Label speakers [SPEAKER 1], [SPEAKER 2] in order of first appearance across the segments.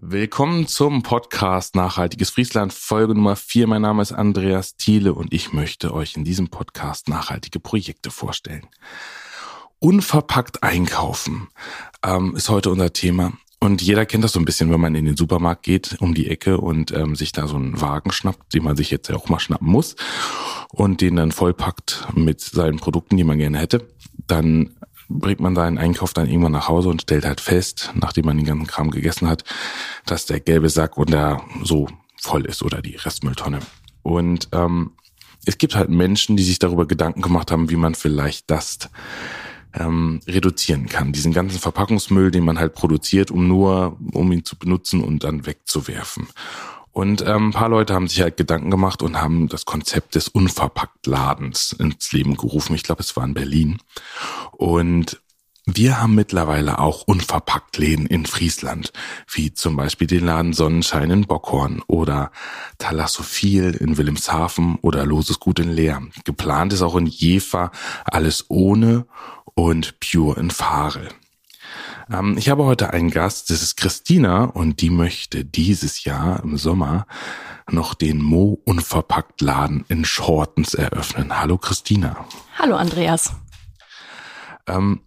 [SPEAKER 1] Willkommen zum Podcast Nachhaltiges Friesland, Folge Nummer 4. Mein Name ist Andreas Thiele und ich möchte euch in diesem Podcast nachhaltige Projekte vorstellen. Unverpackt einkaufen ähm, ist heute unser Thema. Und jeder kennt das so ein bisschen, wenn man in den Supermarkt geht, um die Ecke und ähm, sich da so einen Wagen schnappt, den man sich jetzt ja auch mal schnappen muss und den dann vollpackt mit seinen Produkten, die man gerne hätte. Dann bringt man seinen Einkauf dann irgendwann nach Hause und stellt halt fest, nachdem man den ganzen Kram gegessen hat, dass der gelbe Sack und der so voll ist oder die Restmülltonne. Und ähm, es gibt halt Menschen, die sich darüber Gedanken gemacht haben, wie man vielleicht das ähm, reduzieren kann. Diesen ganzen Verpackungsmüll, den man halt produziert, um nur, um ihn zu benutzen und dann wegzuwerfen. Und ähm, ein paar Leute haben sich halt Gedanken gemacht und haben das Konzept des Unverpacktladens ins Leben gerufen. Ich glaube, es war in Berlin. Und wir haben mittlerweile auch Unverpacktläden in Friesland, wie zum Beispiel den Laden Sonnenschein in Bockhorn oder Thalassophil in Wilhelmshaven oder Loses Gut in Leer. Geplant ist auch in Jever alles ohne und Pure in Farel. Ähm, ich habe heute einen Gast, das ist Christina und die möchte dieses Jahr im Sommer noch den Mo Unverpackt Laden in Schortens eröffnen. Hallo Christina.
[SPEAKER 2] Hallo Andreas.
[SPEAKER 1] Ähm,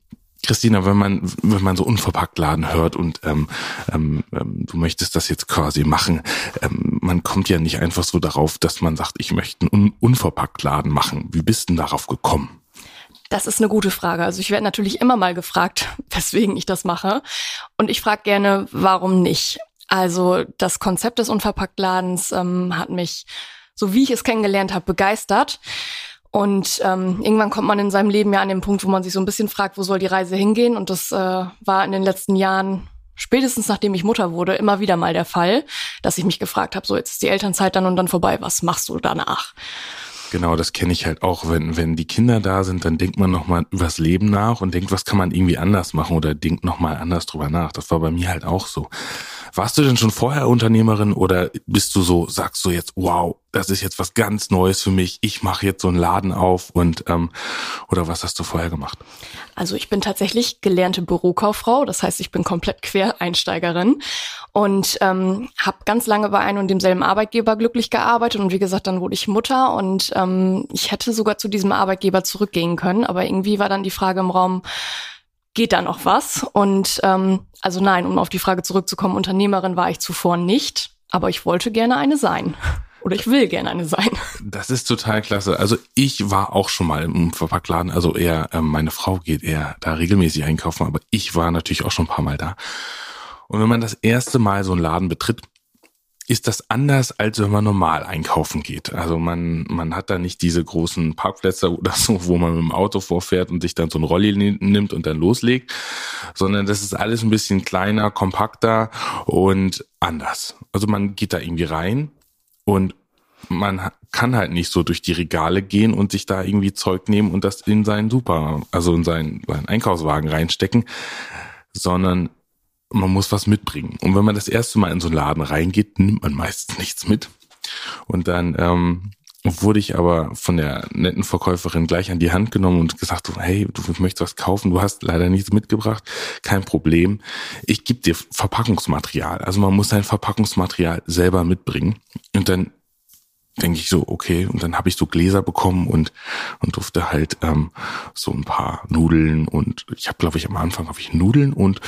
[SPEAKER 1] Christina, wenn man wenn man so unverpackt Laden hört und ähm, ähm, ähm, du möchtest das jetzt quasi machen, ähm, man kommt ja nicht einfach so darauf, dass man sagt, ich möchte einen Un unverpackt Laden machen. Wie bist denn darauf gekommen?
[SPEAKER 2] Das ist eine gute Frage. Also ich werde natürlich immer mal gefragt, weswegen ich das mache. Und ich frage gerne, warum nicht? Also das Konzept des Unverpacktladens ähm, hat mich, so wie ich es kennengelernt habe, begeistert. Und ähm, irgendwann kommt man in seinem Leben ja an den Punkt, wo man sich so ein bisschen fragt, wo soll die Reise hingehen? Und das äh, war in den letzten Jahren, spätestens nachdem ich Mutter wurde, immer wieder mal der Fall, dass ich mich gefragt habe, so jetzt ist die Elternzeit dann und dann vorbei, was machst du danach?
[SPEAKER 1] Genau, das kenne ich halt auch. Wenn, wenn die Kinder da sind, dann denkt man nochmal übers Leben nach und denkt, was kann man irgendwie anders machen oder denkt nochmal anders drüber nach. Das war bei mir halt auch so. Warst du denn schon vorher Unternehmerin oder bist du so, sagst du jetzt, wow, das ist jetzt was ganz Neues für mich, ich mache jetzt so einen Laden auf und ähm, oder was hast du vorher gemacht?
[SPEAKER 2] Also ich bin tatsächlich gelernte Bürokauffrau, das heißt, ich bin komplett Quereinsteigerin und ähm, habe ganz lange bei einem und demselben Arbeitgeber glücklich gearbeitet und wie gesagt, dann wurde ich Mutter und ähm, ich hätte sogar zu diesem Arbeitgeber zurückgehen können, aber irgendwie war dann die Frage im Raum, geht da noch was? Und ähm, also nein, um auf die Frage zurückzukommen, Unternehmerin war ich zuvor nicht, aber ich wollte gerne eine sein. Oder ich will gerne eine sein.
[SPEAKER 1] Das ist total klasse. Also ich war auch schon mal im Verpackladen. Also eher, äh, meine Frau geht eher da regelmäßig einkaufen, aber ich war natürlich auch schon ein paar Mal da. Und wenn man das erste Mal so einen Laden betritt, ist das anders, als wenn man normal einkaufen geht. Also man, man hat da nicht diese großen Parkplätze oder so, wo man mit dem Auto vorfährt und sich dann so ein Rolli nimmt und dann loslegt, sondern das ist alles ein bisschen kleiner, kompakter und anders. Also man geht da irgendwie rein und man kann halt nicht so durch die Regale gehen und sich da irgendwie Zeug nehmen und das in seinen Super, also in seinen, seinen Einkaufswagen reinstecken, sondern man muss was mitbringen. Und wenn man das erste Mal in so einen Laden reingeht, nimmt man meistens nichts mit. Und dann ähm, wurde ich aber von der netten Verkäuferin gleich an die Hand genommen und gesagt, hey, du möchtest was kaufen, du hast leider nichts mitgebracht, kein Problem. Ich gebe dir Verpackungsmaterial. Also man muss sein Verpackungsmaterial selber mitbringen. Und dann denke ich so, okay, und dann habe ich so Gläser bekommen und und durfte halt ähm, so ein paar Nudeln und ich habe, glaube ich, am Anfang habe ich Nudeln und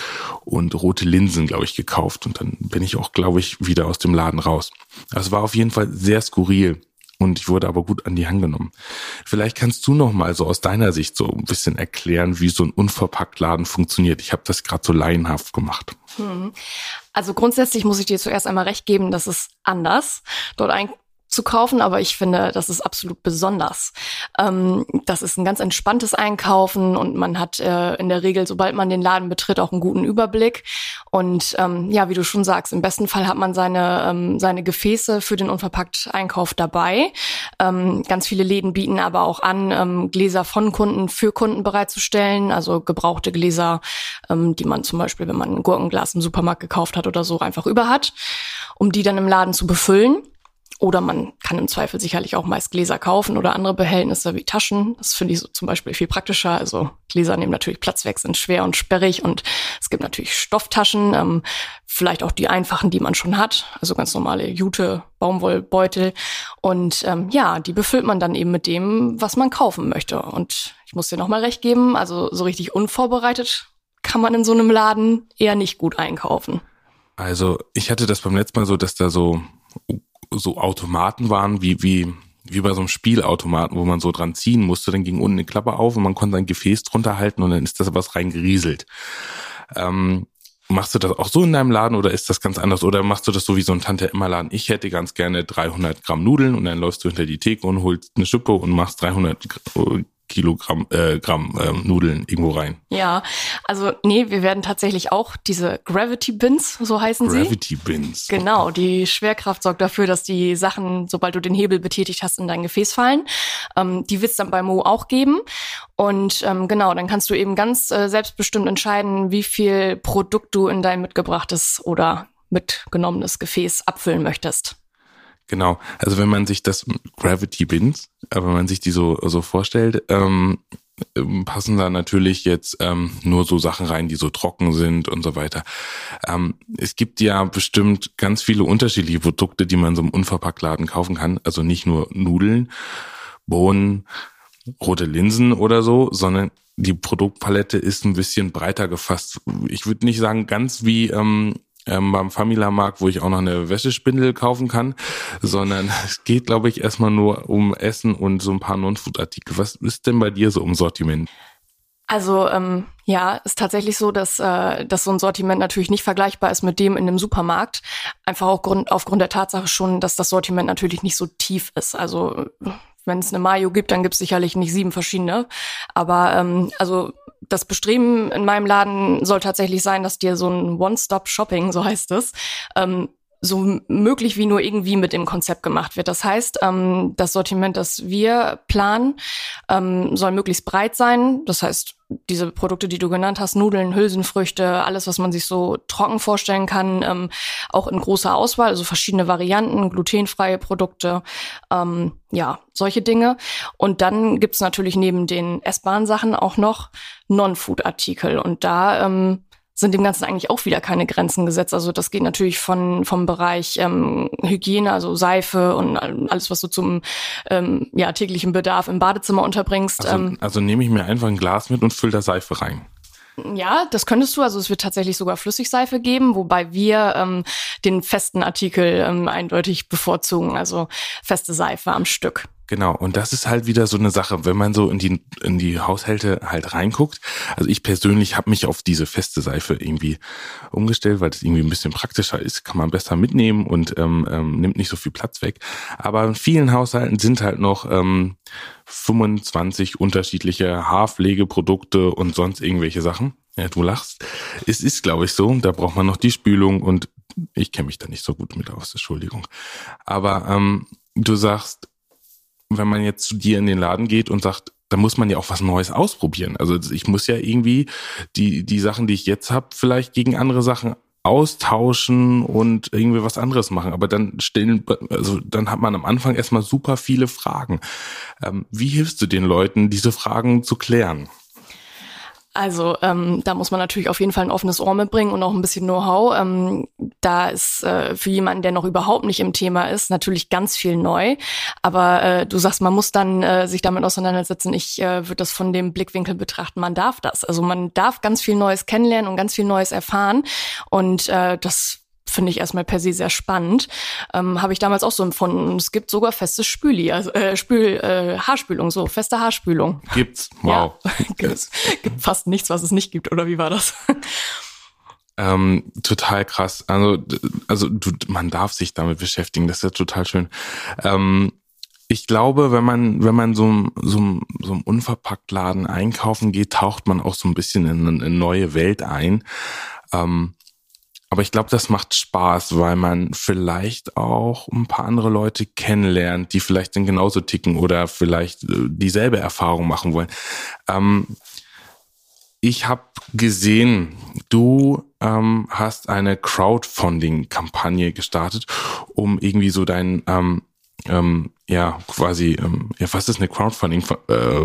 [SPEAKER 1] und rote Linsen, glaube ich, gekauft und dann bin ich auch, glaube ich, wieder aus dem Laden raus. Also war auf jeden Fall sehr skurril und ich wurde aber gut an die Hand genommen. Vielleicht kannst du noch mal so aus deiner Sicht so ein bisschen erklären, wie so ein unverpackt Laden funktioniert. Ich habe das gerade so laienhaft gemacht. Hm.
[SPEAKER 2] Also grundsätzlich muss ich dir zuerst einmal recht geben, dass es anders dort ein zu kaufen, aber ich finde, das ist absolut besonders. Ähm, das ist ein ganz entspanntes Einkaufen und man hat äh, in der Regel, sobald man den Laden betritt, auch einen guten Überblick. Und ähm, ja, wie du schon sagst, im besten Fall hat man seine, ähm, seine Gefäße für den unverpackt Einkauf dabei. Ähm, ganz viele Läden bieten aber auch an, ähm, Gläser von Kunden für Kunden bereitzustellen, also gebrauchte Gläser, ähm, die man zum Beispiel, wenn man ein Gurkenglas im Supermarkt gekauft hat oder so, einfach über hat, um die dann im Laden zu befüllen. Oder man kann im Zweifel sicherlich auch meist Gläser kaufen oder andere Behältnisse wie Taschen. Das finde ich so zum Beispiel viel praktischer. Also Gläser nehmen natürlich Platz weg, sind schwer und sperrig und es gibt natürlich Stofftaschen, ähm, vielleicht auch die einfachen, die man schon hat. Also ganz normale Jute, Baumwollbeutel. Und ähm, ja, die befüllt man dann eben mit dem, was man kaufen möchte. Und ich muss dir nochmal recht geben, also so richtig unvorbereitet kann man in so einem Laden eher nicht gut einkaufen.
[SPEAKER 1] Also ich hatte das beim letzten Mal so, dass da so so Automaten waren, wie, wie, wie bei so einem Spielautomaten, wo man so dran ziehen musste, dann ging unten eine Klappe auf und man konnte ein Gefäß drunter halten und dann ist das was reingerieselt. Ähm, machst du das auch so in deinem Laden oder ist das ganz anders? Oder machst du das so wie so ein Tante-Emma-Laden? Ich hätte ganz gerne 300 Gramm Nudeln und dann läufst du hinter die Theke und holst eine Schippe und machst 300 Kilogramm äh, Gramm ähm, Nudeln irgendwo rein.
[SPEAKER 2] Ja, also nee, wir werden tatsächlich auch diese Gravity Bins, so heißen
[SPEAKER 1] Gravity
[SPEAKER 2] sie.
[SPEAKER 1] Gravity Bins.
[SPEAKER 2] Genau, die Schwerkraft sorgt dafür, dass die Sachen, sobald du den Hebel betätigt hast, in dein Gefäß fallen. Ähm, die wird es dann bei Mo auch geben. Und ähm, genau, dann kannst du eben ganz äh, selbstbestimmt entscheiden, wie viel Produkt du in dein mitgebrachtes oder mitgenommenes Gefäß abfüllen möchtest.
[SPEAKER 1] Genau. Also wenn man sich das Gravity Bins, äh, wenn man sich die so, so vorstellt, ähm, ähm, passen da natürlich jetzt ähm, nur so Sachen rein, die so trocken sind und so weiter. Ähm, es gibt ja bestimmt ganz viele unterschiedliche Produkte, die man so einem Unverpacktladen kaufen kann. Also nicht nur Nudeln, Bohnen, rote Linsen oder so, sondern die Produktpalette ist ein bisschen breiter gefasst. Ich würde nicht sagen ganz wie ähm, ähm, beim Famila-Markt, wo ich auch noch eine Wäschespindel kaufen kann, sondern es geht, glaube ich, erstmal nur um Essen und so ein paar Non-Food-Artikel. Was ist denn bei dir so um Sortiment?
[SPEAKER 2] Also ähm, ja, ist tatsächlich so, dass, äh, dass so ein Sortiment natürlich nicht vergleichbar ist mit dem in einem Supermarkt. Einfach auch Grund, aufgrund der Tatsache schon, dass das Sortiment natürlich nicht so tief ist. Also wenn es eine Mayo gibt, dann gibt es sicherlich nicht sieben verschiedene. Aber ähm, also das Bestreben in meinem Laden soll tatsächlich sein, dass dir so ein One-Stop-Shopping, so heißt es, ähm, so möglich wie nur irgendwie mit dem Konzept gemacht wird. Das heißt, ähm, das Sortiment, das wir planen, ähm, soll möglichst breit sein. Das heißt, diese Produkte, die du genannt hast, Nudeln, Hülsenfrüchte, alles, was man sich so trocken vorstellen kann, ähm, auch in großer Auswahl, also verschiedene Varianten, glutenfreie Produkte, ähm, ja, solche Dinge. Und dann gibt's natürlich neben den essbaren Sachen auch noch Non-Food-Artikel. Und da ähm, sind dem Ganzen eigentlich auch wieder keine Grenzen gesetzt. Also das geht natürlich von vom Bereich ähm, Hygiene, also Seife und alles, was du zum ähm, ja, täglichen Bedarf im Badezimmer unterbringst.
[SPEAKER 1] Also, ähm, also nehme ich mir einfach ein Glas mit und fülle da Seife rein.
[SPEAKER 2] Ja, das könntest du. Also es wird tatsächlich sogar Flüssigseife geben, wobei wir ähm, den festen Artikel ähm, eindeutig bevorzugen, also feste Seife am Stück.
[SPEAKER 1] Genau, und das ist halt wieder so eine Sache, wenn man so in die in die Haushalte halt reinguckt. Also ich persönlich habe mich auf diese feste Seife irgendwie umgestellt, weil das irgendwie ein bisschen praktischer ist, kann man besser mitnehmen und ähm, ähm, nimmt nicht so viel Platz weg. Aber in vielen Haushalten sind halt noch ähm, 25 unterschiedliche Haarpflegeprodukte und sonst irgendwelche Sachen. Ja, du lachst. Es ist, glaube ich, so. Da braucht man noch die Spülung und ich kenne mich da nicht so gut mit aus, Entschuldigung. Aber ähm, du sagst, wenn man jetzt zu dir in den Laden geht und sagt, da muss man ja auch was Neues ausprobieren. Also ich muss ja irgendwie die, die Sachen, die ich jetzt habe, vielleicht gegen andere Sachen austauschen und irgendwie was anderes machen. Aber dann stellen, also dann hat man am Anfang erstmal super viele Fragen. Ähm, wie hilfst du den Leuten, diese Fragen zu klären?
[SPEAKER 2] Also ähm, da muss man natürlich auf jeden Fall ein offenes Ohr mitbringen und auch ein bisschen Know-how. Ähm, da ist äh, für jemanden, der noch überhaupt nicht im Thema ist, natürlich ganz viel neu. Aber äh, du sagst, man muss dann äh, sich damit auseinandersetzen. Ich äh, würde das von dem Blickwinkel betrachten, man darf das. Also man darf ganz viel Neues kennenlernen und ganz viel Neues erfahren. Und äh, das finde ich erstmal per se sehr spannend. Ähm, Habe ich damals auch so empfunden. es gibt sogar feste Spüli, also äh, Spül, äh, Haarspülung, so feste Haarspülung.
[SPEAKER 1] Gibt's. Wow.
[SPEAKER 2] Ja, gibt, gibt fast nichts, was es nicht gibt, oder wie war das?
[SPEAKER 1] Ähm, total krass. Also, also du, man darf sich damit beschäftigen. Das ist ja total schön. Ähm, ich glaube, wenn man, wenn man so, so, so einem Unverpacktladen einkaufen geht, taucht man auch so ein bisschen in eine neue Welt ein. Ähm, aber ich glaube, das macht Spaß, weil man vielleicht auch ein paar andere Leute kennenlernt, die vielleicht dann genauso ticken oder vielleicht äh, dieselbe Erfahrung machen wollen. Ähm, ich habe gesehen, du ähm, hast eine Crowdfunding-Kampagne gestartet, um irgendwie so dein ähm, ähm, ja quasi, ähm, ja, was ist eine Crowdfunding? Äh,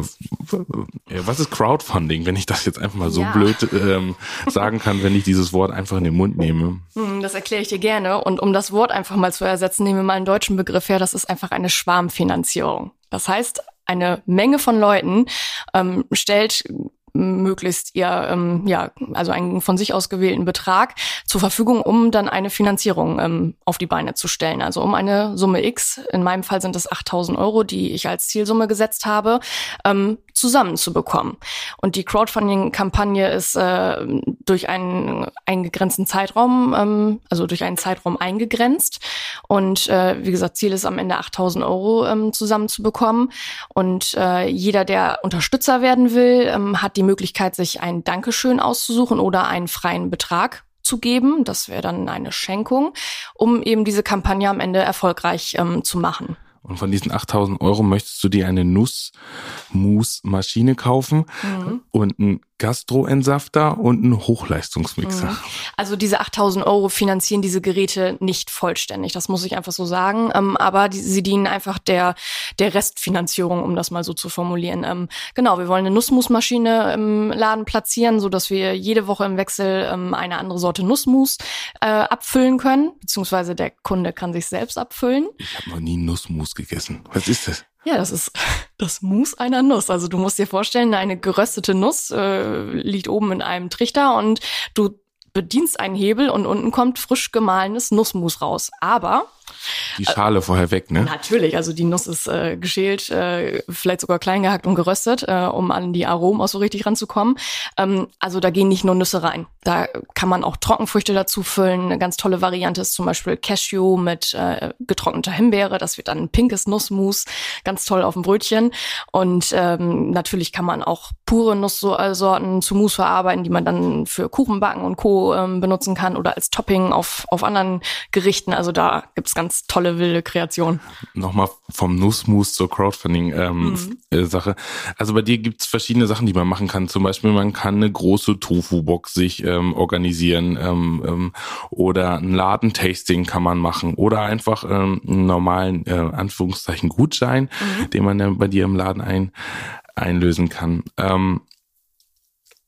[SPEAKER 1] ja, was ist Crowdfunding, wenn ich das jetzt einfach mal so ja. blöd ähm, sagen kann, wenn ich dieses Wort einfach in den Mund nehme?
[SPEAKER 2] Hm, das erkläre ich dir gerne. Und um das Wort einfach mal zu ersetzen, nehmen wir mal einen deutschen Begriff her. Das ist einfach eine Schwarmfinanzierung. Das heißt, eine Menge von Leuten ähm, stellt möglichst ihr, ähm, ja, also einen von sich aus gewählten Betrag zur Verfügung, um dann eine Finanzierung ähm, auf die Beine zu stellen. Also um eine Summe X, in meinem Fall sind es 8000 Euro, die ich als Zielsumme gesetzt habe, ähm, zusammenzubekommen. Und die Crowdfunding-Kampagne ist äh, durch einen eingegrenzten Zeitraum, ähm, also durch einen Zeitraum eingegrenzt. Und äh, wie gesagt, Ziel ist am Ende 8000 Euro ähm, zusammenzubekommen. Und äh, jeder, der Unterstützer werden will, ähm, hat die Möglichkeit, sich ein Dankeschön auszusuchen oder einen freien Betrag zu geben. Das wäre dann eine Schenkung, um eben diese Kampagne am Ende erfolgreich ähm, zu machen.
[SPEAKER 1] Und von diesen 8000 Euro möchtest du dir eine Nussmus-Maschine kaufen mhm. und ein Gastroentsafter und ein Hochleistungsmixer. Mhm.
[SPEAKER 2] Also diese 8000 Euro finanzieren diese Geräte nicht vollständig, das muss ich einfach so sagen. Ähm, aber die, sie dienen einfach der, der Restfinanzierung, um das mal so zu formulieren. Ähm, genau, wir wollen eine Nussmusmaschine im Laden platzieren, so dass wir jede Woche im Wechsel ähm, eine andere Sorte Nussmus äh, abfüllen können, beziehungsweise der Kunde kann sich selbst abfüllen.
[SPEAKER 1] Ich habe noch nie Nussmus gegessen. Was ist das?
[SPEAKER 2] Ja, das ist das Mus einer Nuss. Also du musst dir vorstellen, eine geröstete Nuss äh, liegt oben in einem Trichter und du bedienst einen Hebel und unten kommt frisch gemahlenes Nussmus raus. Aber
[SPEAKER 1] die Schale vorher weg, ne?
[SPEAKER 2] Natürlich, also die Nuss ist äh, geschält, äh, vielleicht sogar klein gehackt und geröstet, äh, um an die Aromen auch so richtig ranzukommen. Ähm, also da gehen nicht nur Nüsse rein. Da kann man auch Trockenfrüchte dazu füllen. Eine ganz tolle Variante ist zum Beispiel Cashew mit äh, getrockneter Himbeere. Das wird dann ein pinkes Nussmus, ganz toll auf dem Brötchen. Und ähm, natürlich kann man auch pure Nusssorten zu Mousse verarbeiten, die man dann für Kuchenbacken und Co. Ähm, benutzen kann oder als Topping auf, auf anderen Gerichten. Also da gibt's ganz tolle wilde Kreation.
[SPEAKER 1] Nochmal vom Nussmus zur Crowdfunding-Sache. Ähm, mhm. Äh, also bei dir gibt's verschiedene Sachen, die man machen kann. Zum Beispiel, man kann eine große Tofu-Box sich ähm, organisieren ähm, ähm, oder ein Ladentasting kann man machen oder einfach ähm, einen normalen, äh, Anführungszeichen, Gutschein, mhm. den man dann bei dir im Laden ein, einlösen kann. Ähm,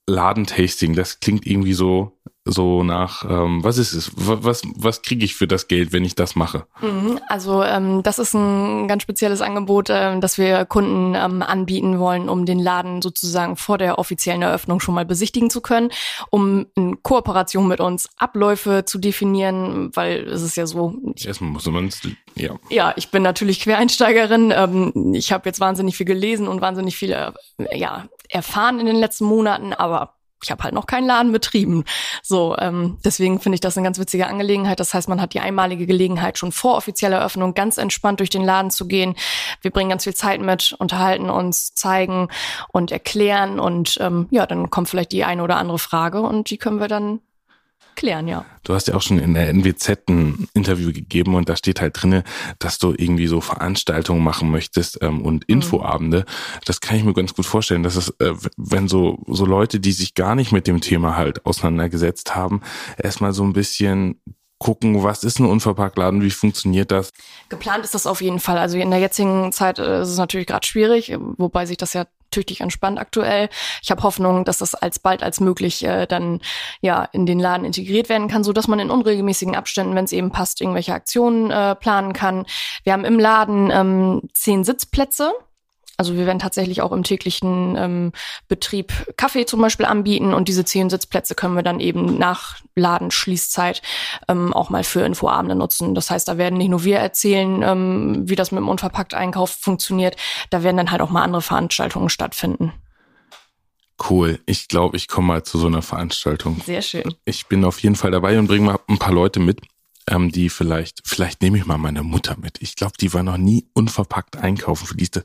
[SPEAKER 1] Ladentasting, das klingt irgendwie so so nach, ähm, was ist es? Was, was kriege ich für das Geld, wenn ich das mache?
[SPEAKER 2] Mhm, also ähm, das ist ein ganz spezielles Angebot, ähm, das wir Kunden ähm, anbieten wollen, um den Laden sozusagen vor der offiziellen Eröffnung schon mal besichtigen zu können, um in Kooperation mit uns Abläufe zu definieren, weil es ist ja so.
[SPEAKER 1] Erstmal muss man ja.
[SPEAKER 2] Ja, ich bin natürlich Quereinsteigerin. Ähm, ich habe jetzt wahnsinnig viel gelesen und wahnsinnig viel äh, ja, erfahren in den letzten Monaten, aber ich habe halt noch keinen Laden betrieben. So, ähm, deswegen finde ich das eine ganz witzige Angelegenheit. Das heißt, man hat die einmalige Gelegenheit, schon vor offizieller Eröffnung ganz entspannt durch den Laden zu gehen. Wir bringen ganz viel Zeit mit, unterhalten uns, zeigen und erklären und ähm, ja, dann kommt vielleicht die eine oder andere Frage und die können wir dann klären, ja.
[SPEAKER 1] Du hast ja auch schon in der NWZ ein Interview gegeben und da steht halt drinne, dass du irgendwie so Veranstaltungen machen möchtest ähm, und mhm. Infoabende. Das kann ich mir ganz gut vorstellen, dass es, äh, wenn so, so Leute, die sich gar nicht mit dem Thema halt auseinandergesetzt haben, erstmal so ein bisschen gucken, was ist ein Unverpacktladen, wie funktioniert das?
[SPEAKER 2] Geplant ist das auf jeden Fall. Also in der jetzigen Zeit äh, ist es natürlich gerade schwierig, wobei sich das ja tüchtig entspannt aktuell. Ich habe Hoffnung, dass das alsbald als möglich äh, dann ja in den Laden integriert werden kann, so dass man in unregelmäßigen Abständen, wenn es eben passt, irgendwelche Aktionen äh, planen kann. Wir haben im Laden ähm, zehn Sitzplätze. Also wir werden tatsächlich auch im täglichen ähm, Betrieb Kaffee zum Beispiel anbieten und diese zehn Sitzplätze können wir dann eben nach Ladenschließzeit ähm, auch mal für Infoabende nutzen. Das heißt, da werden nicht nur wir erzählen, ähm, wie das mit dem Unverpackt-Einkauf funktioniert, da werden dann halt auch mal andere Veranstaltungen stattfinden.
[SPEAKER 1] Cool. Ich glaube, ich komme mal zu so einer Veranstaltung.
[SPEAKER 2] Sehr schön.
[SPEAKER 1] Ich bin auf jeden Fall dabei und bringe mal ein paar Leute mit, ähm, die vielleicht, vielleicht nehme ich mal meine Mutter mit. Ich glaube, die war noch nie unverpackt einkaufen. Für die ist das,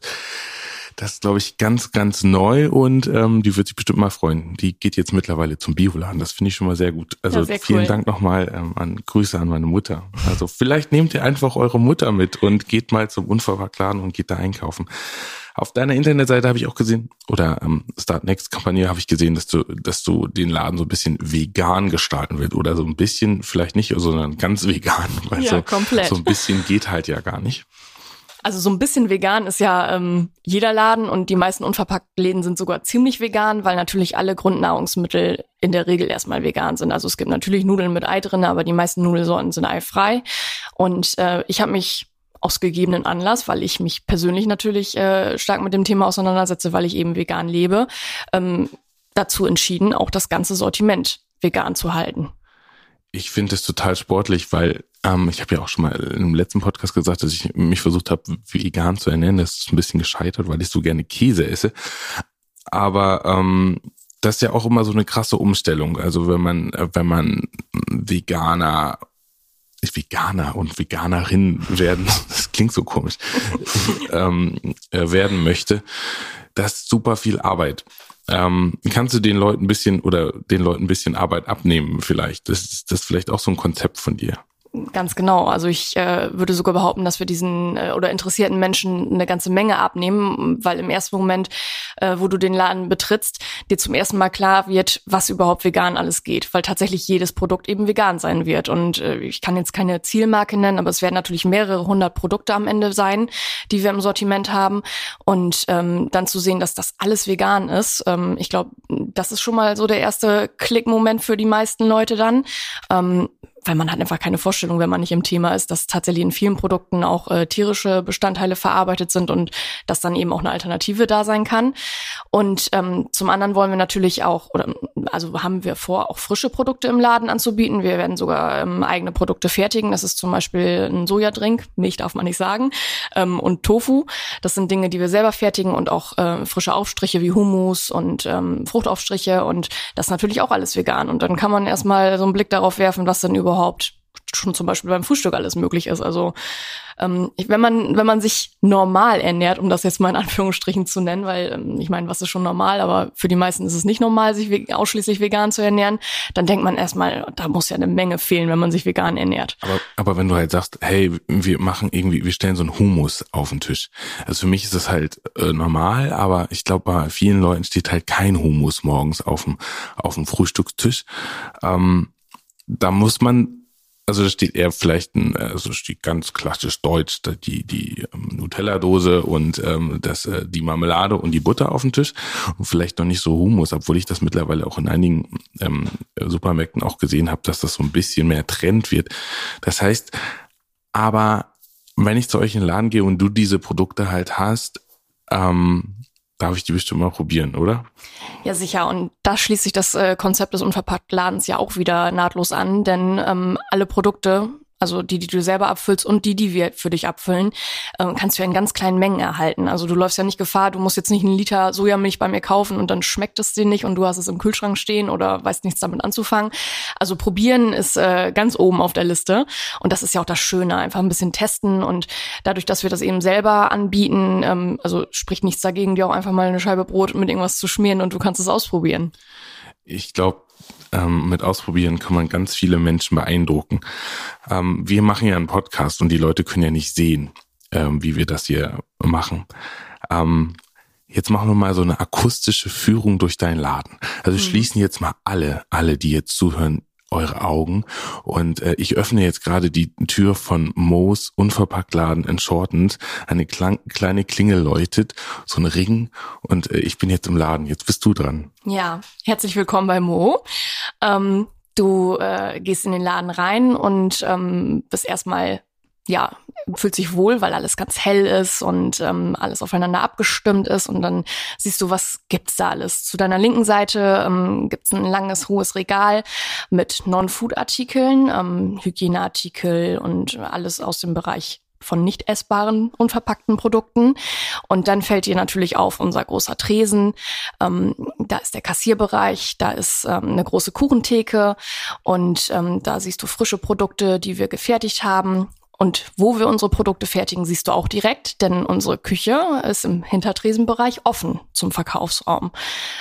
[SPEAKER 1] das ist, glaube ich, ganz, ganz neu und ähm, die wird sich bestimmt mal freuen. Die geht jetzt mittlerweile zum Bioladen. Das finde ich schon mal sehr gut. Also ja, sehr vielen cool. Dank nochmal ähm, an Grüße an meine Mutter. Also vielleicht nehmt ihr einfach eure Mutter mit und geht mal zum Unverpacktladen und geht da einkaufen. Auf deiner Internetseite habe ich auch gesehen, oder ähm, Start Next Kampagne habe ich gesehen, dass du, dass du den Laden so ein bisschen vegan gestalten willst. Oder so ein bisschen, vielleicht nicht, sondern ganz vegan. Weil
[SPEAKER 2] ja,
[SPEAKER 1] so,
[SPEAKER 2] komplett.
[SPEAKER 1] so ein bisschen geht halt ja gar nicht.
[SPEAKER 2] Also so ein bisschen vegan ist ja ähm, jeder Laden und die meisten Unverpacktläden sind sogar ziemlich vegan, weil natürlich alle Grundnahrungsmittel in der Regel erstmal vegan sind. Also es gibt natürlich Nudeln mit Ei drin, aber die meisten Nudelsorten sind eifrei. Und äh, ich habe mich aus gegebenen Anlass, weil ich mich persönlich natürlich äh, stark mit dem Thema auseinandersetze, weil ich eben vegan lebe, ähm, dazu entschieden, auch das ganze Sortiment vegan zu halten.
[SPEAKER 1] Ich finde es total sportlich, weil ähm, ich habe ja auch schon mal im letzten Podcast gesagt, dass ich mich versucht habe, vegan zu ernähren. Das ist ein bisschen gescheitert, weil ich so gerne Käse esse. Aber ähm, das ist ja auch immer so eine krasse Umstellung. Also wenn man, äh, wenn man Veganer Veganer und Veganerin werden, das klingt so komisch, ähm, äh, werden möchte, das ist super viel Arbeit. Ähm, kannst du den Leuten ein bisschen oder den Leuten ein bisschen Arbeit abnehmen vielleicht? Das ist das ist vielleicht auch so ein Konzept von dir.
[SPEAKER 2] Ganz genau. Also ich äh, würde sogar behaupten, dass wir diesen äh, oder interessierten Menschen eine ganze Menge abnehmen, weil im ersten Moment, äh, wo du den Laden betrittst, dir zum ersten Mal klar wird, was überhaupt vegan alles geht, weil tatsächlich jedes Produkt eben vegan sein wird. Und äh, ich kann jetzt keine Zielmarke nennen, aber es werden natürlich mehrere hundert Produkte am Ende sein, die wir im Sortiment haben. Und ähm, dann zu sehen, dass das alles vegan ist, ähm, ich glaube, das ist schon mal so der erste Klickmoment für die meisten Leute dann. Ähm, weil man hat einfach keine Vorstellung, wenn man nicht im Thema ist, dass tatsächlich in vielen Produkten auch äh, tierische Bestandteile verarbeitet sind und dass dann eben auch eine Alternative da sein kann. Und ähm, zum anderen wollen wir natürlich auch, oder also haben wir vor, auch frische Produkte im Laden anzubieten. Wir werden sogar ähm, eigene Produkte fertigen. Das ist zum Beispiel ein Sojadrink, Milch darf man nicht sagen, ähm, und Tofu. Das sind Dinge, die wir selber fertigen und auch äh, frische Aufstriche wie Hummus und ähm, Fruchtaufstriche und das natürlich auch alles vegan. Und dann kann man erstmal so einen Blick darauf werfen, was denn überhaupt überhaupt schon zum Beispiel beim Frühstück alles möglich ist. Also ähm, wenn man wenn man sich normal ernährt, um das jetzt mal in Anführungsstrichen zu nennen, weil ähm, ich meine, was ist schon normal, aber für die meisten ist es nicht normal, sich ausschließlich vegan zu ernähren, dann denkt man erstmal, da muss ja eine Menge fehlen, wenn man sich vegan ernährt.
[SPEAKER 1] Aber, aber wenn du halt sagst, hey, wir machen irgendwie, wir stellen so einen Humus auf den Tisch. Also für mich ist das halt äh, normal, aber ich glaube, bei vielen Leuten steht halt kein Humus morgens auf dem auf dem Frühstückstisch. Ähm, da muss man, also da steht eher vielleicht ein, also steht ganz klassisch deutsch, die, die ähm, Nutella-Dose und ähm, das, äh, die Marmelade und die Butter auf dem Tisch und vielleicht noch nicht so Humus, obwohl ich das mittlerweile auch in einigen ähm, Supermärkten auch gesehen habe, dass das so ein bisschen mehr Trend wird. Das heißt, aber wenn ich zu euch in den Laden gehe und du diese Produkte halt hast, ähm, darf ich die bestimmt mal probieren, oder?
[SPEAKER 2] Ja, sicher. Und da schließt sich das äh, Konzept des Unverpacktladens ja auch wieder nahtlos an, denn ähm, alle Produkte also die, die du selber abfüllst und die, die wir für dich abfüllen, äh, kannst du ja in ganz kleinen Mengen erhalten. Also du läufst ja nicht Gefahr, du musst jetzt nicht einen Liter Sojamilch bei mir kaufen und dann schmeckt es dir nicht und du hast es im Kühlschrank stehen oder weißt nichts damit anzufangen. Also probieren ist äh, ganz oben auf der Liste und das ist ja auch das Schöne, einfach ein bisschen testen und dadurch, dass wir das eben selber anbieten, ähm, also spricht nichts dagegen, dir auch einfach mal eine Scheibe Brot mit irgendwas zu schmieren und du kannst es ausprobieren.
[SPEAKER 1] Ich glaube, ähm, mit Ausprobieren kann man ganz viele Menschen beeindrucken. Ähm, wir machen ja einen Podcast und die Leute können ja nicht sehen, ähm, wie wir das hier machen. Ähm, jetzt machen wir mal so eine akustische Führung durch deinen Laden. Also mhm. schließen jetzt mal alle, alle, die jetzt zuhören, eure Augen. Und äh, ich öffne jetzt gerade die Tür von Moos Unverpacktladen in Shortens. Eine Klang kleine Klingel läutet, so ein Ring. Und äh, ich bin jetzt im Laden. Jetzt bist du dran.
[SPEAKER 2] Ja, herzlich willkommen bei Mo. Ähm, du äh, gehst in den Laden rein und ähm, bist erstmal ja, fühlt sich wohl, weil alles ganz hell ist und ähm, alles aufeinander abgestimmt ist. Und dann siehst du, was gibt's da alles. Zu deiner linken Seite ähm, gibt's ein langes, hohes Regal mit Non-Food-Artikeln, ähm, Hygieneartikel und alles aus dem Bereich von nicht essbaren, unverpackten Produkten. Und dann fällt dir natürlich auf unser großer Tresen. Ähm, da ist der Kassierbereich, da ist ähm, eine große Kuchentheke und ähm, da siehst du frische Produkte, die wir gefertigt haben und wo wir unsere Produkte fertigen, siehst du auch direkt, denn unsere Küche ist im Hintertresenbereich offen zum Verkaufsraum.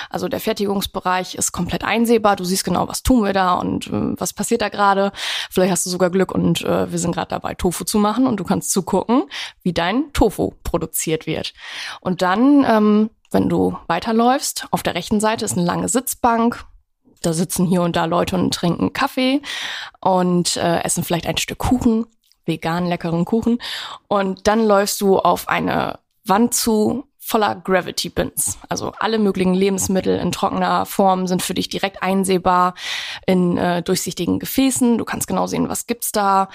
[SPEAKER 2] Also der Fertigungsbereich ist komplett einsehbar. Du siehst genau, was tun wir da und äh, was passiert da gerade. Vielleicht hast du sogar Glück und äh, wir sind gerade dabei, Tofu zu machen und du kannst zugucken, wie dein Tofu produziert wird. Und dann, ähm, wenn du weiterläufst, auf der rechten Seite ist eine lange Sitzbank, da sitzen hier und da Leute und trinken Kaffee und äh, essen vielleicht ein Stück Kuchen. Vegan leckeren Kuchen. Und dann läufst du auf eine Wand zu voller Gravity Bins. Also alle möglichen Lebensmittel in trockener Form sind für dich direkt einsehbar in äh, durchsichtigen Gefäßen. Du kannst genau sehen, was gibt's da.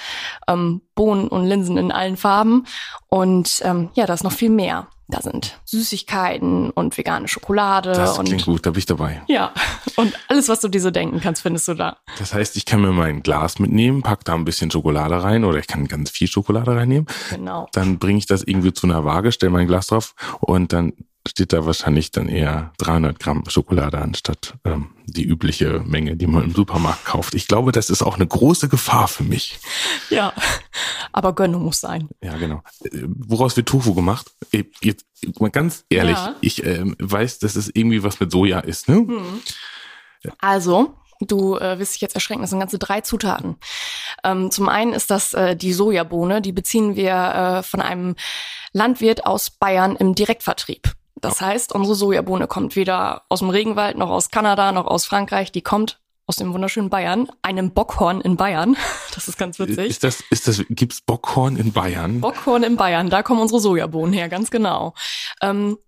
[SPEAKER 2] Ähm, Bohnen und Linsen in allen Farben. Und ähm, ja, da ist noch viel mehr. Da sind Süßigkeiten und vegane Schokolade.
[SPEAKER 1] Das
[SPEAKER 2] und,
[SPEAKER 1] klingt gut, da bin ich dabei.
[SPEAKER 2] Ja, und alles, was du dir so denken kannst, findest du da.
[SPEAKER 1] Das heißt, ich kann mir mein Glas mitnehmen, pack da ein bisschen Schokolade rein oder ich kann ganz viel Schokolade reinnehmen.
[SPEAKER 2] Genau.
[SPEAKER 1] Dann bringe ich das irgendwie zu einer Waage, stelle mein Glas drauf und dann steht da wahrscheinlich dann eher 300 Gramm Schokolade anstatt ähm, die übliche Menge, die man im Supermarkt kauft. Ich glaube, das ist auch eine große Gefahr für mich.
[SPEAKER 2] Ja, aber Gönnung muss sein.
[SPEAKER 1] Ja, genau. Woraus wird Tofu gemacht? Jetzt mal ganz ehrlich,
[SPEAKER 2] Ja.
[SPEAKER 1] ich ähm, weiß, dass es irgendwie was mit Soja ist, ne?
[SPEAKER 2] Also, du äh, wirst dich jetzt erschrecken, das sind ganze drei Zutaten. Ähm, zum einen ist das äh, die Sojabohne, die beziehen wir äh, von einem Landwirt aus Bayern im Direktvertrieb. Das heißt, unsere Sojabohne kommt weder aus dem Regenwald noch aus Kanada noch aus Frankreich, die kommt aus dem wunderschönen Bayern, einem Bockhorn in Bayern. Das ist ganz witzig.
[SPEAKER 1] Ist das, ist das, gibt's Bockhorn in Bayern?
[SPEAKER 2] Bockhorn in Bayern, da kommen unsere Sojabohnen her, ganz genau. Ähm,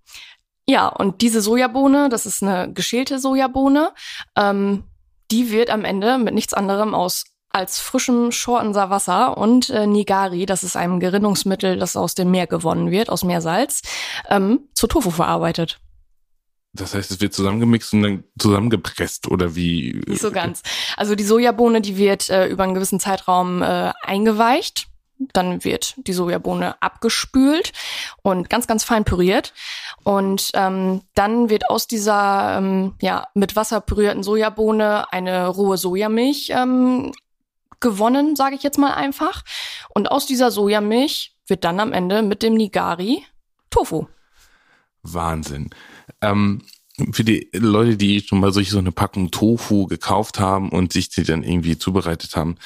[SPEAKER 2] ja, und diese Sojabohne, das ist eine geschälte Sojabohne, ähm, die wird am Ende mit nichts anderem aus als frischem Schortenser Wasser und äh, Nigari, das ist ein Gerinnungsmittel, das aus dem Meer gewonnen wird, aus Meersalz, ähm, zu Tofu verarbeitet.
[SPEAKER 1] Das heißt, es wird zusammengemixt und dann zusammengepresst oder wie?
[SPEAKER 2] Nicht so ganz. Also die Sojabohne, die wird äh, über einen gewissen Zeitraum äh, eingeweicht. Dann wird die Sojabohne abgespült und ganz, ganz fein püriert. Und ähm, dann wird aus dieser ähm, ja, mit Wasser pürierten Sojabohne eine rohe Sojamilch ähm, gewonnen, sage ich jetzt mal einfach. Und aus dieser Sojamilch wird dann am Ende mit dem Nigari Tofu.
[SPEAKER 1] Wahnsinn. Ähm, für die Leute, die schon mal solch so eine Packung Tofu gekauft haben und sich die dann irgendwie zubereitet haben,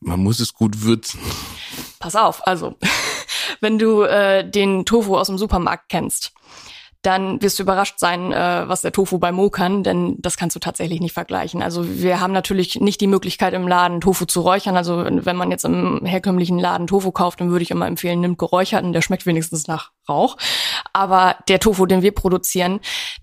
[SPEAKER 1] man muss es gut würzen.
[SPEAKER 2] Pass auf, also wenn du äh, den Tofu aus dem Supermarkt kennst, dann wirst du überrascht sein, äh, was der Tofu bei Mo kann, denn das kannst du tatsächlich nicht vergleichen. Also wir haben natürlich nicht die Möglichkeit im Laden Tofu zu räuchern. Also wenn man jetzt im herkömmlichen Laden Tofu kauft, dann würde ich immer empfehlen, nimmt geräucherten, der schmeckt wenigstens nach Rauch. Aber der Tofu, den wir produzieren,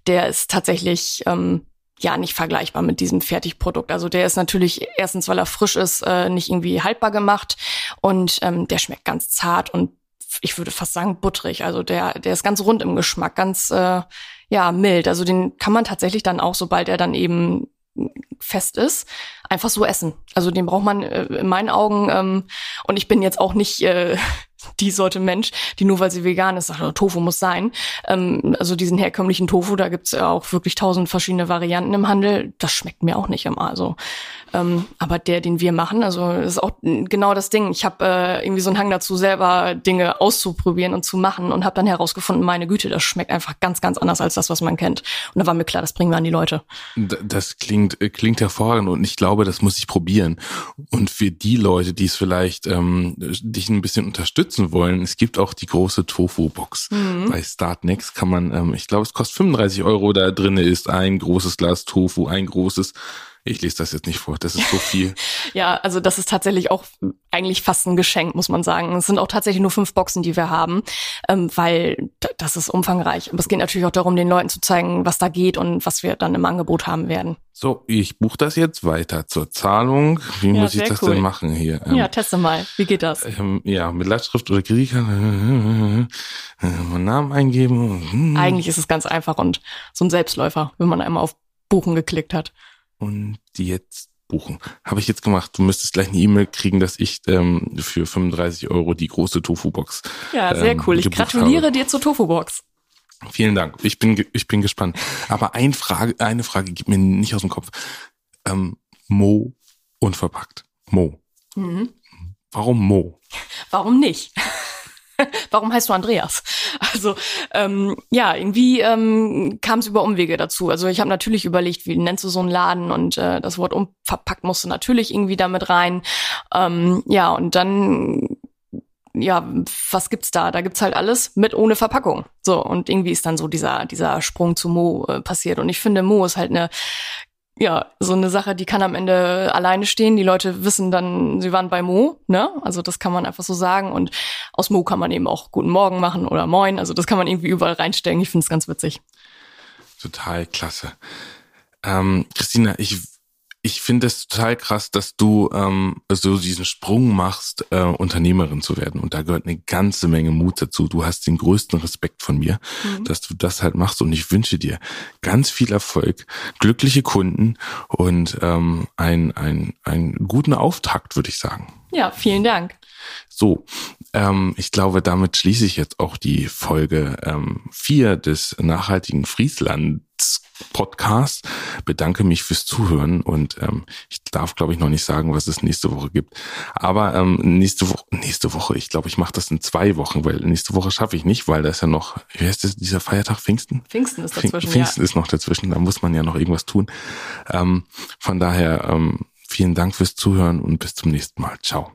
[SPEAKER 2] der ist tatsächlich ähm, ja nicht vergleichbar mit diesem Fertigprodukt. Also der ist natürlich erstens, weil er frisch ist, äh, nicht irgendwie haltbar gemacht und ähm, der schmeckt ganz zart und ich würde fast sagen butterig. Also der, der ist ganz rund im Geschmack, ganz äh, ja mild. Also den kann man tatsächlich dann auch, sobald er dann eben fest ist, einfach so essen. Also den braucht man äh, in meinen Augen. Ähm, und ich bin jetzt auch nicht äh, die Sorte Mensch, die nur weil sie vegan ist, sagt, oh, Tofu muss sein. Ähm, also diesen herkömmlichen Tofu, da gibt's ja auch wirklich tausend verschiedene Varianten im Handel. Das schmeckt mir auch nicht immer. Also, ähm, aber der, den wir machen, also ist auch genau das Ding. Ich habe äh, irgendwie so einen Hang dazu, selber Dinge auszuprobieren und zu machen und habe dann herausgefunden, meine Güte, das schmeckt einfach ganz, ganz anders als das, was man kennt. Und da war mir klar, das bringen wir an die Leute.
[SPEAKER 1] Das klingt, äh, klingt hervorragend und ich glaube, das muss ich probieren. Und für die Leute, die es vielleicht ähm, dich ein bisschen unterstützen wollen, es gibt auch die große Tofu-Box. Bei Startnext kann man, ähm, ich glaube, es kostet 35 Euro, da drinne ist ein großes Glas Tofu, ein großes, ich lese das jetzt nicht vor, das ist so viel.
[SPEAKER 2] Ja, also das ist tatsächlich auch eigentlich fast ein Geschenk, muss man sagen. Es sind auch tatsächlich nur fünf Boxen, die wir haben, ähm, weil das ist umfangreich. Aber es geht natürlich auch darum, den Leuten zu zeigen, was da geht und was wir dann im Angebot haben werden.
[SPEAKER 1] So, ich buche das jetzt weiter zur Zahlung. Wie
[SPEAKER 2] Ja,
[SPEAKER 1] muss ich das
[SPEAKER 2] cool.
[SPEAKER 1] denn machen hier? Ähm,
[SPEAKER 2] ja, teste mal. Wie geht das?
[SPEAKER 1] ähm, ja, mit Lastschrift oder Kreditkarte, äh, meinen Namen eingeben. hm.
[SPEAKER 2] Eigentlich ist es ganz einfach und so ein Selbstläufer, wenn man einmal auf Buchen geklickt hat.
[SPEAKER 1] Und jetzt buchen. Habe ich jetzt gemacht. Du müsstest gleich eine E-Mail kriegen, dass ich ähm, für 35 Euro die große Tofu-Box.
[SPEAKER 2] Ja, sehr
[SPEAKER 1] ähm,
[SPEAKER 2] cool. Ich gratuliere
[SPEAKER 1] habe.
[SPEAKER 2] dir zur Tofu-Box.
[SPEAKER 1] Vielen Dank. Ich bin, ich bin gespannt. Aber ein Frage, eine Frage gibt mir nicht aus dem Kopf. Ähm, Mo unverpackt. Mo.
[SPEAKER 2] Mhm.
[SPEAKER 1] Warum Mo?
[SPEAKER 2] Warum nicht? Warum heißt du Andreas? Also ähm, ja, irgendwie ähm, kam es über Umwege dazu. Also ich habe natürlich überlegt, wie nennst du so einen Laden und äh, das Wort unverpackt musste natürlich irgendwie damit rein. Ähm, ja, und dann ja, was gibt's da? Da gibt's halt alles mit ohne Verpackung. So und irgendwie ist dann so dieser dieser Sprung zu Mo äh, passiert und ich finde Mo ist halt eine ja, so eine Sache, die kann am Ende alleine stehen. Die Leute wissen dann, sie waren bei Mo, ne? Also das kann man einfach so sagen. Und aus Mo kann man eben auch Guten Morgen machen oder Moin. Also das kann man irgendwie überall reinstellen. Ich finde es ganz witzig.
[SPEAKER 1] Total klasse. Ähm, Christina, ich ich finde es total krass, dass du ähm, so diesen Sprung machst, äh, Unternehmerin zu werden. Und da gehört eine ganze Menge Mut dazu. Du hast den größten Respekt von mir, mhm. dass du das halt machst. Und ich wünsche dir ganz viel Erfolg, glückliche Kunden und ähm, ein, ein, einen guten Auftakt, würde ich sagen.
[SPEAKER 2] Ja, vielen Dank.
[SPEAKER 1] So, ähm, ich glaube, damit schließe ich jetzt auch die Folge ähm, vier des nachhaltigen Frieslands Podcast. Bedanke mich fürs Zuhören und ähm, ich darf, glaube ich, noch nicht sagen, was es nächste Woche gibt. Aber ähm, nächste Woche, nächste Woche, ich glaube, ich mache das in zwei Wochen, weil nächste Woche schaffe ich nicht, weil da ist ja noch, wie heißt das, dieser Feiertag Pfingsten?
[SPEAKER 2] Pfingsten ist dazwischen.
[SPEAKER 1] Pfingsten
[SPEAKER 2] ja.
[SPEAKER 1] ist noch dazwischen, da muss man ja noch irgendwas tun. Ähm, von daher, ähm, vielen Dank fürs Zuhören und bis zum nächsten Mal. Ciao.